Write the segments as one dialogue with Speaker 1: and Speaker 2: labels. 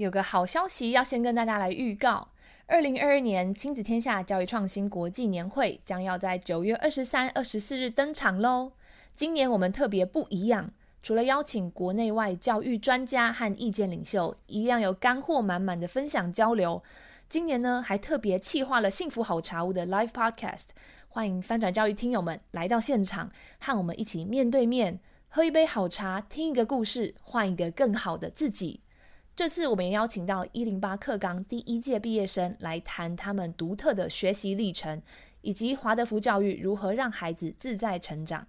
Speaker 1: 有个好消息要先跟大家来预告：二零二二年亲子天下教育创新国际年会将要在九月二十三、二十四日登场喽。今年我们特别不一样，除了邀请国内外教育专家和意见领袖，一样有干货满满的分享交流。今年呢，还特别企划了幸福好茶屋的 Live Podcast，欢迎翻转教育听友们来到现场，和我们一起面对面喝一杯好茶，听一个故事，换一个更好的自己。这次我们也邀请到一零八课纲第一届毕业生来谈他们独特的学习历程，以及华德福教育如何让孩子自在成长。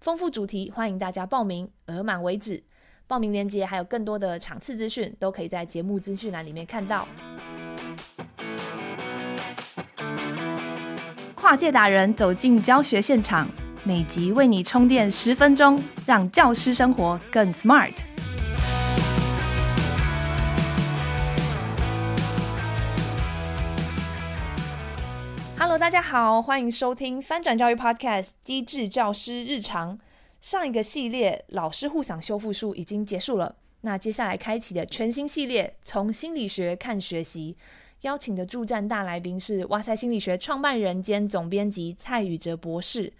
Speaker 1: 丰富主题，欢迎大家报名，额满为止。报名链接还有更多的场次资讯，都可以在节目资讯栏里面看到。跨界达人走进教学现场，每集为你充电十分钟，让教师生活更 smart。好，欢迎收听翻转教育 Podcast《机智教师日常》。上一个系列老师护嗓修复术已经结束了，那接下来开启的全新系列，从心理学看学习，邀请的助战大来宾是哇塞心理学创办人兼总编辑蔡宇哲博士。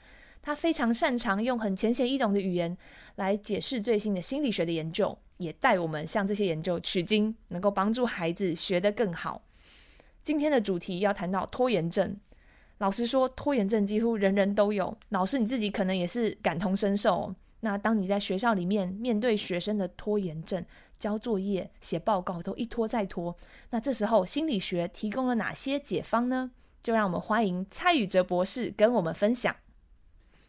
Speaker 1: 他非常擅长用很浅显易懂的语言来解释最新的心理学的研究，也带我们向这些研究取经，能够帮助孩子学得更好。今天的主题要谈到拖延症。老实说，拖延症几乎人人都有。老师你自己可能也是感同身受。那当你在学校里面面对学生的拖延症，交作业、写报告都一拖再拖，那这时候心理学提供了哪些解方呢？就让我们欢迎蔡宇哲博士跟我们分享。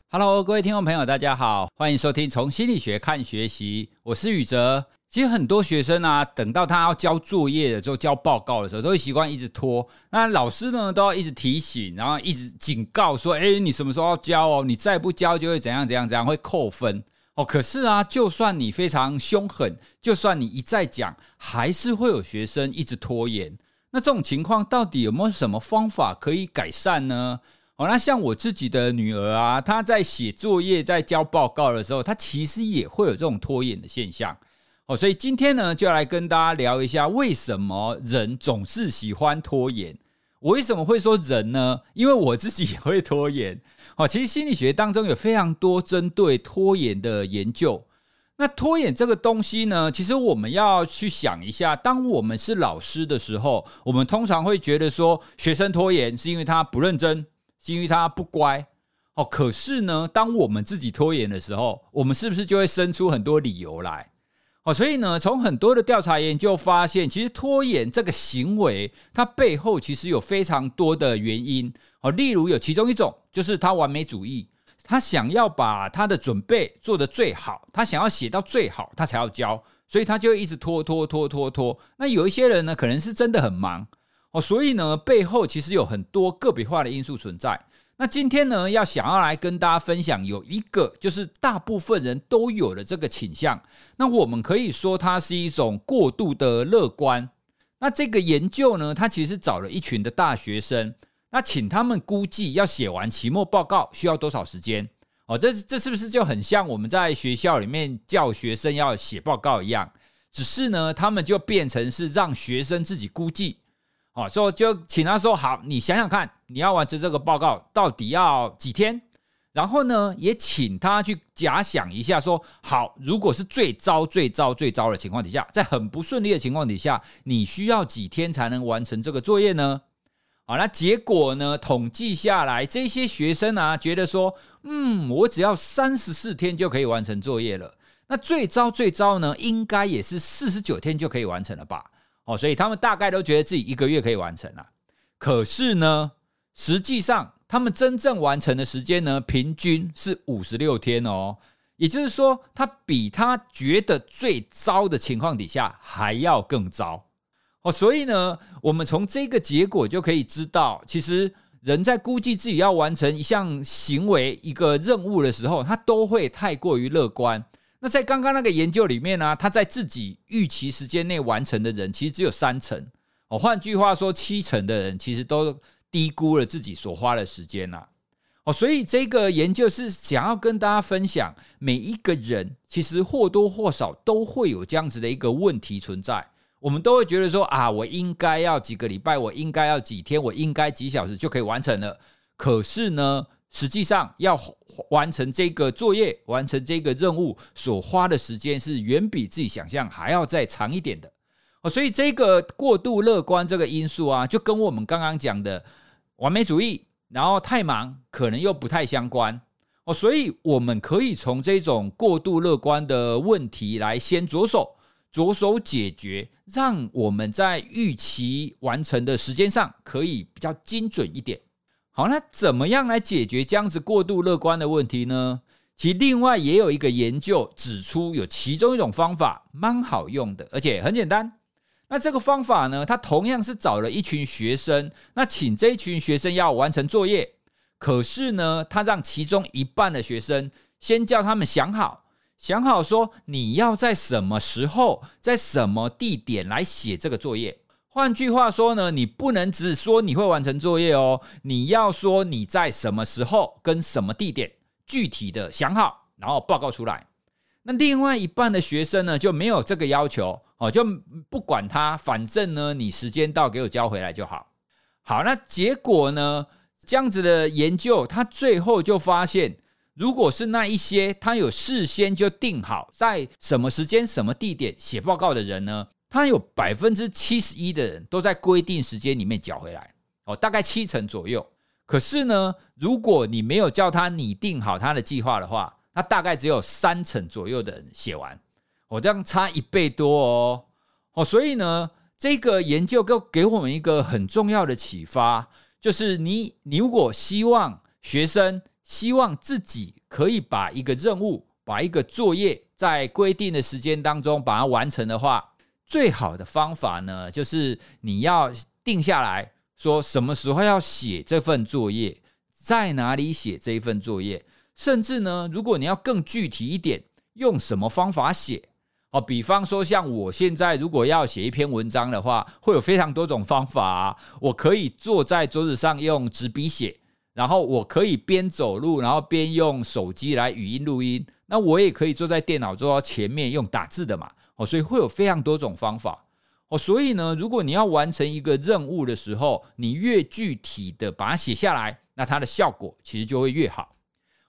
Speaker 2: Hello，各位听众朋友，大家好，欢迎收听从心理学看学习，我是宇哲。其实很多学生啊，等到他要交作业的时候、交报告的时候，都会习惯一直拖。那老师呢，都要一直提醒，然后一直警告说：“哎，你什么时候要交哦？你再不交就会怎样怎样怎样，会扣分哦。”可是啊，就算你非常凶狠，就算你一再讲，还是会有学生一直拖延。那这种情况到底有没有什么方法可以改善呢？哦，那像我自己的女儿啊，她在写作业、在交报告的时候，她其实也会有这种拖延的现象。所以今天呢，就来跟大家聊一下，为什么人总是喜欢拖延？我为什么会说人呢？因为我自己也会拖延。哦，其实心理学当中有非常多针对拖延的研究。那拖延这个东西呢，其实我们要去想一下，当我们是老师的时候，我们通常会觉得说，学生拖延是因为他不认真，是因为他不乖。哦，可是呢，当我们自己拖延的时候，我们是不是就会生出很多理由来？哦，所以呢，从很多的调查研究发现，其实拖延这个行为，它背后其实有非常多的原因。哦，例如有其中一种，就是他完美主义，他想要把他的准备做得最好，他想要写到最好，他才要交，所以他就一直拖拖拖拖拖。那有一些人呢，可能是真的很忙。哦，所以呢，背后其实有很多个别化的因素存在。那今天呢，要想要来跟大家分享，有一个就是大部分人都有的这个倾向。那我们可以说它是一种过度的乐观。那这个研究呢，它其实找了一群的大学生，那请他们估计要写完期末报告需要多少时间。哦，这这是不是就很像我们在学校里面叫学生要写报告一样？只是呢，他们就变成是让学生自己估计。哦，说就请他说好，你想想看，你要完成这个报告到底要几天？然后呢，也请他去假想一下，说好，如果是最糟、最糟、最糟的情况底下，在很不顺利的情况底下，你需要几天才能完成这个作业呢？好，那结果呢，统计下来，这些学生啊，觉得说，嗯，我只要三十四天就可以完成作业了。那最糟、最糟呢，应该也是四十九天就可以完成了吧？哦，所以他们大概都觉得自己一个月可以完成了，可是呢，实际上他们真正完成的时间呢，平均是五十六天哦。也就是说，他比他觉得最糟的情况底下还要更糟哦。所以呢，我们从这个结果就可以知道，其实人在估计自己要完成一项行为、一个任务的时候，他都会太过于乐观。那在刚刚那个研究里面呢、他在自己预期时间内完成的人，其实只有三成哦。换句话说，七成的人其实都低估了自己所花的时间呐。哦，所以这个研究是想要跟大家分享，每一个人其实或多或少都会有这样子的一个问题存在。我们都会觉得说啊，我应该要几个礼拜，我应该要几天，我应该几小时就可以完成了。可是呢，实际上要完成这个作业、完成这个任务所花的时间是远比自己想象还要再长一点的哦。所以这个过度乐观这个因素啊，就跟我们刚刚讲的完美主义，然后太忙，可能又不太相关哦。所以我们可以从这种过度乐观的问题来先着手，着手解决，让我们在预期完成的时间上可以比较精准一点。好，那怎么样来解决这样子过度乐观的问题呢？其实另外也有一个研究指出，有其中一种方法蛮好用的，而且很简单。那这个方法呢，他同样是找了一群学生，那请这一群学生要完成作业，可是呢，他让其中一半的学生先叫他们想好，想好说你要在什么时候，在什么地点来写这个作业。换句话说呢，你不能只说你会完成作业哦，你要说你在什么时候跟什么地点具体的想好，然后报告出来。那另外一半的学生呢，就没有这个要求哦，就不管他，反正呢，你时间到给我交回来就好。好，那结果呢，这样子的研究，他最后就发现，如果是那一些他有事先就定好在什么时间、什么地点写报告的人呢，他有百分之七十一的人都在规定时间里面缴回来，哦，大概七成左右。可是呢，如果你没有叫他拟定好他的计划的话，那大概只有三成左右的人写完，哦，这样差一倍多哦，哦，所以呢，这个研究给给我们一个很重要的启发，就是你你如果希望学生希望自己可以把一个任务、把一个作业在规定的时间当中把它完成的话。最好的方法呢，就是你要定下来说什么时候要写这份作业，在哪里写这一份作业，甚至呢，如果你要更具体一点，用什么方法写哦？比方说，像我现在如果要写一篇文章的话，会有非常多种方法。我可以坐在桌子上用纸笔写，然后我可以边走路，然后边用手机来语音录音。那我也可以坐在电脑桌前面用打字的嘛。哦，所以会有非常多种方法哦。所以呢，如果你要完成一个任务的时候，你越具体的把它写下来，那它的效果其实就会越好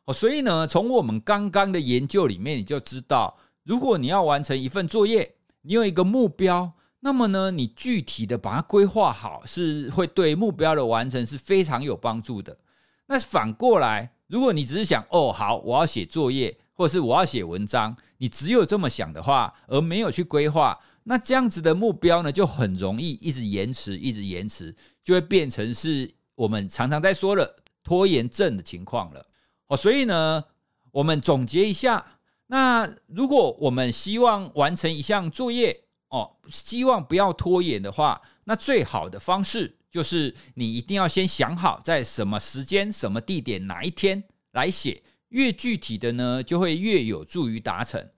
Speaker 2: 哦。所以呢，从我们刚刚的研究里面，你就知道，如果你要完成一份作业，你有一个目标，那么呢，你具体的把它规划好，是会对目标的完成是非常有帮助的。那反过来，如果你只是想，哦，好，我要写作业。或是我要写文章，你只有这么想的话，而没有去规划，那这样子的目标呢，就很容易一直延迟，一直延迟，就会变成是我们常常在说的拖延症的情况了。哦，所以呢，我们总结一下，那如果我们希望完成一项作业，哦，希望不要拖延的话，那最好的方式就是你一定要先想好在什么时间、什么地点、哪一天来写。越具体的呢，就会越有助于达成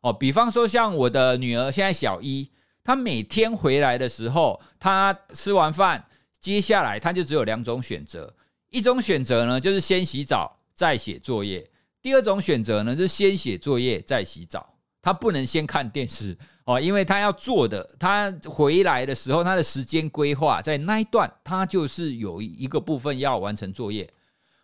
Speaker 2: 哦。比方说，像我的女儿现在小一，她每天回来的时候，她吃完饭，接下来她就只有两种选择：一种选择呢，就是先洗澡再写作业；第二种选择呢，就是先写作业再洗澡。他不能先看电视 哦，因为他要做的，他回来的时候，他的时间规划在那一段，他就是有一个部分要完成作业。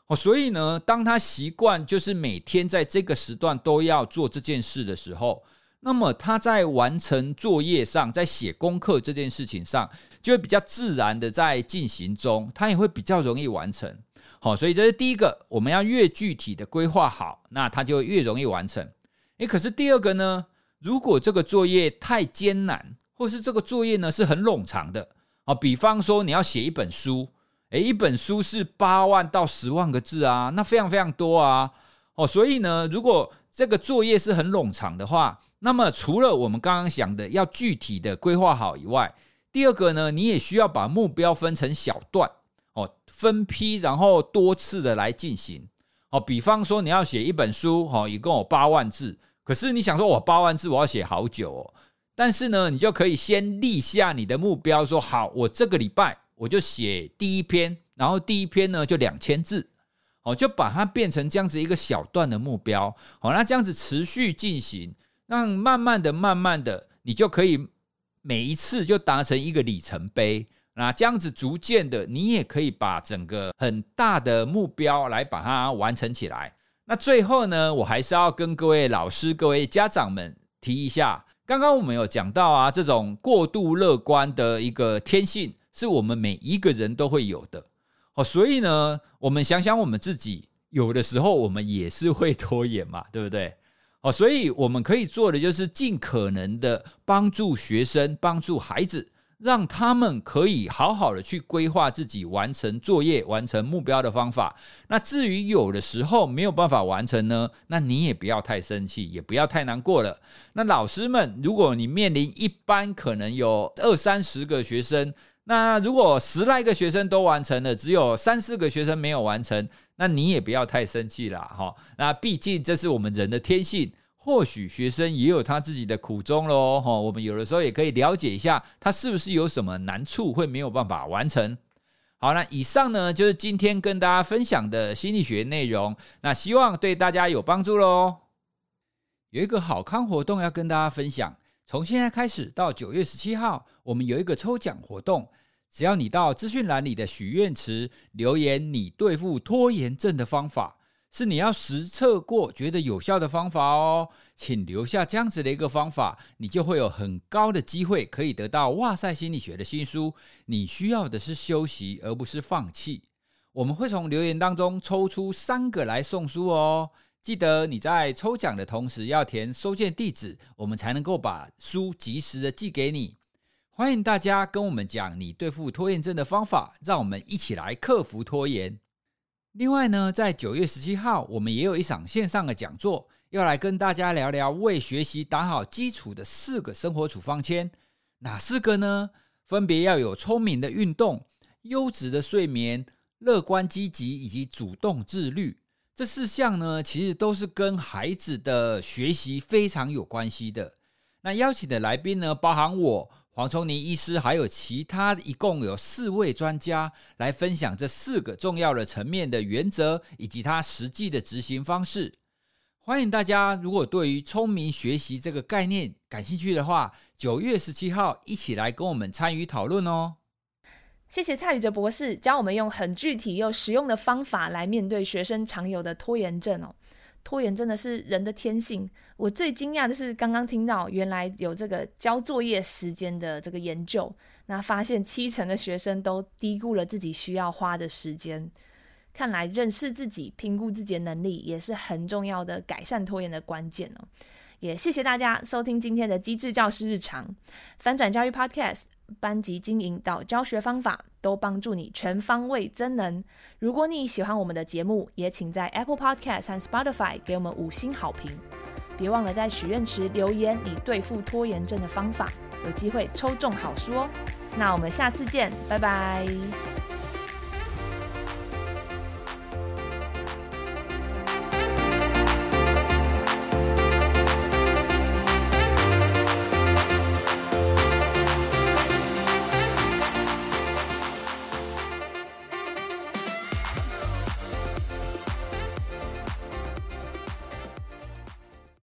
Speaker 2: 哦，所以呢，当他习惯就是每天在这个时段都要做这件事的时候，那么他在完成作业上，在写功课这件事情上，就会比较自然的在进行中，他也会比较容易完成。好，所以这是第一个，我们要越具体的规划好，那它就越容易完成。诶，可是第二个呢，如果这个作业太艰难，或是这个作业呢是很冗长的，啊，比方说你要写一本书。诶，一本书是八万到十万个字啊，那非常非常多啊。哦，所以呢，如果这个作业是很冗长的话，那么除了我们刚刚讲的要具体的规划好以外，第二个呢，你也需要把目标分成小段，哦，分批然后多次的来进行。哦，比方说你要写一本书，哦，一共有八万字，可是你想说我八万字我要写好久哦，但是呢，你就可以先立下你的目标，说好，我这个礼拜。我就写第一篇，然后第一篇呢就两千字，哦，就把它变成这样子一个小段的目标，好，那这样子持续进行，让慢慢的、慢慢的，你就可以每一次就达成一个里程碑。那这样子逐渐的，你也可以把整个很大的目标来把它完成起来。那最后呢，我还是要跟各位老师、各位家长们提一下，刚刚我们有讲到啊，这种过度乐观的一个天性，是我们每一个人都会有的。哦，所以呢，我们想想我们自己，有的时候我们也是会拖延嘛，对不对？哦，所以我们可以做的就是尽可能的帮助学生、帮助孩子。让他们可以好好的去规划自己完成作业、完成目标的方法。那至于有的时候没有办法完成呢，那你也不要太生气，也不要太难过了。那老师们，如果你面临一班可能有二三十个学生，那如果十来个学生都完成了，只有三四个学生没有完成，那你也不要太生气了哈。那毕竟这是我们人的天性。或许学生也有他自己的苦衷喽，我们有的时候也可以了解一下，他是不是有什么难处会没有办法完成。好，那以上呢就是今天跟大家分享的心理学内容，那希望对大家有帮助喽。有一个好康活动要跟大家分享，从现在开始到九月十七号，我们有一个抽奖活动，只要你到资讯栏里的许愿池留言你对付拖延症的方法。是你要实测过觉得有效的方法哦，请留下这样子的一个方法，你就会有很高的机会可以得到《哇塞心理学》的新书。你需要的是休息，而不是放弃。我们会从留言当中抽出三个来送书哦。记得你在抽奖的同时要填收件地址，我们才能够把书及时的寄给你。欢迎大家跟我们讲你对付拖延症的方法，让我们一起来克服拖延。另外呢，在九月十七号，我们也有一场线上的讲座，要来跟大家聊聊为学习打好基础的四个生活处方签。哪四个呢？分别要有聪明的运动、优质的睡眠、乐观积极以及主动自律。这四项呢，其实都是跟孩子的学习非常有关系的。那邀请的来宾呢，包含我。黄聪尼医师还有其他一共有四位专家来分享这四个重要的层面的原则以及他实际的执行方式。欢迎大家，如果对于聪明学习这个概念感兴趣的话，九月十七号一起来跟我们参与讨论哦。
Speaker 1: 谢谢蔡宇哲博士教我们用很具体又实用的方法来面对学生常有的拖延症哦。拖延真的是人的天性。我最惊讶的是，刚刚听到原来有这个交作业时间的这个研究，那发现七成的学生都低估了自己需要花的时间。看来认识自己、评估自己的能力，也是很重要的改善拖延的关键哦。也谢谢大家收听今天的机智教师日常翻转教育 Podcast。班级经营到教学方法，都帮助你全方位增能。如果你喜欢我们的节目，也请在 Apple Podcast 和 Spotify 给我们五星好评。别忘了在许愿池留言你对付拖延症的方法，有机会抽中好书哦。那我们下次见，拜拜。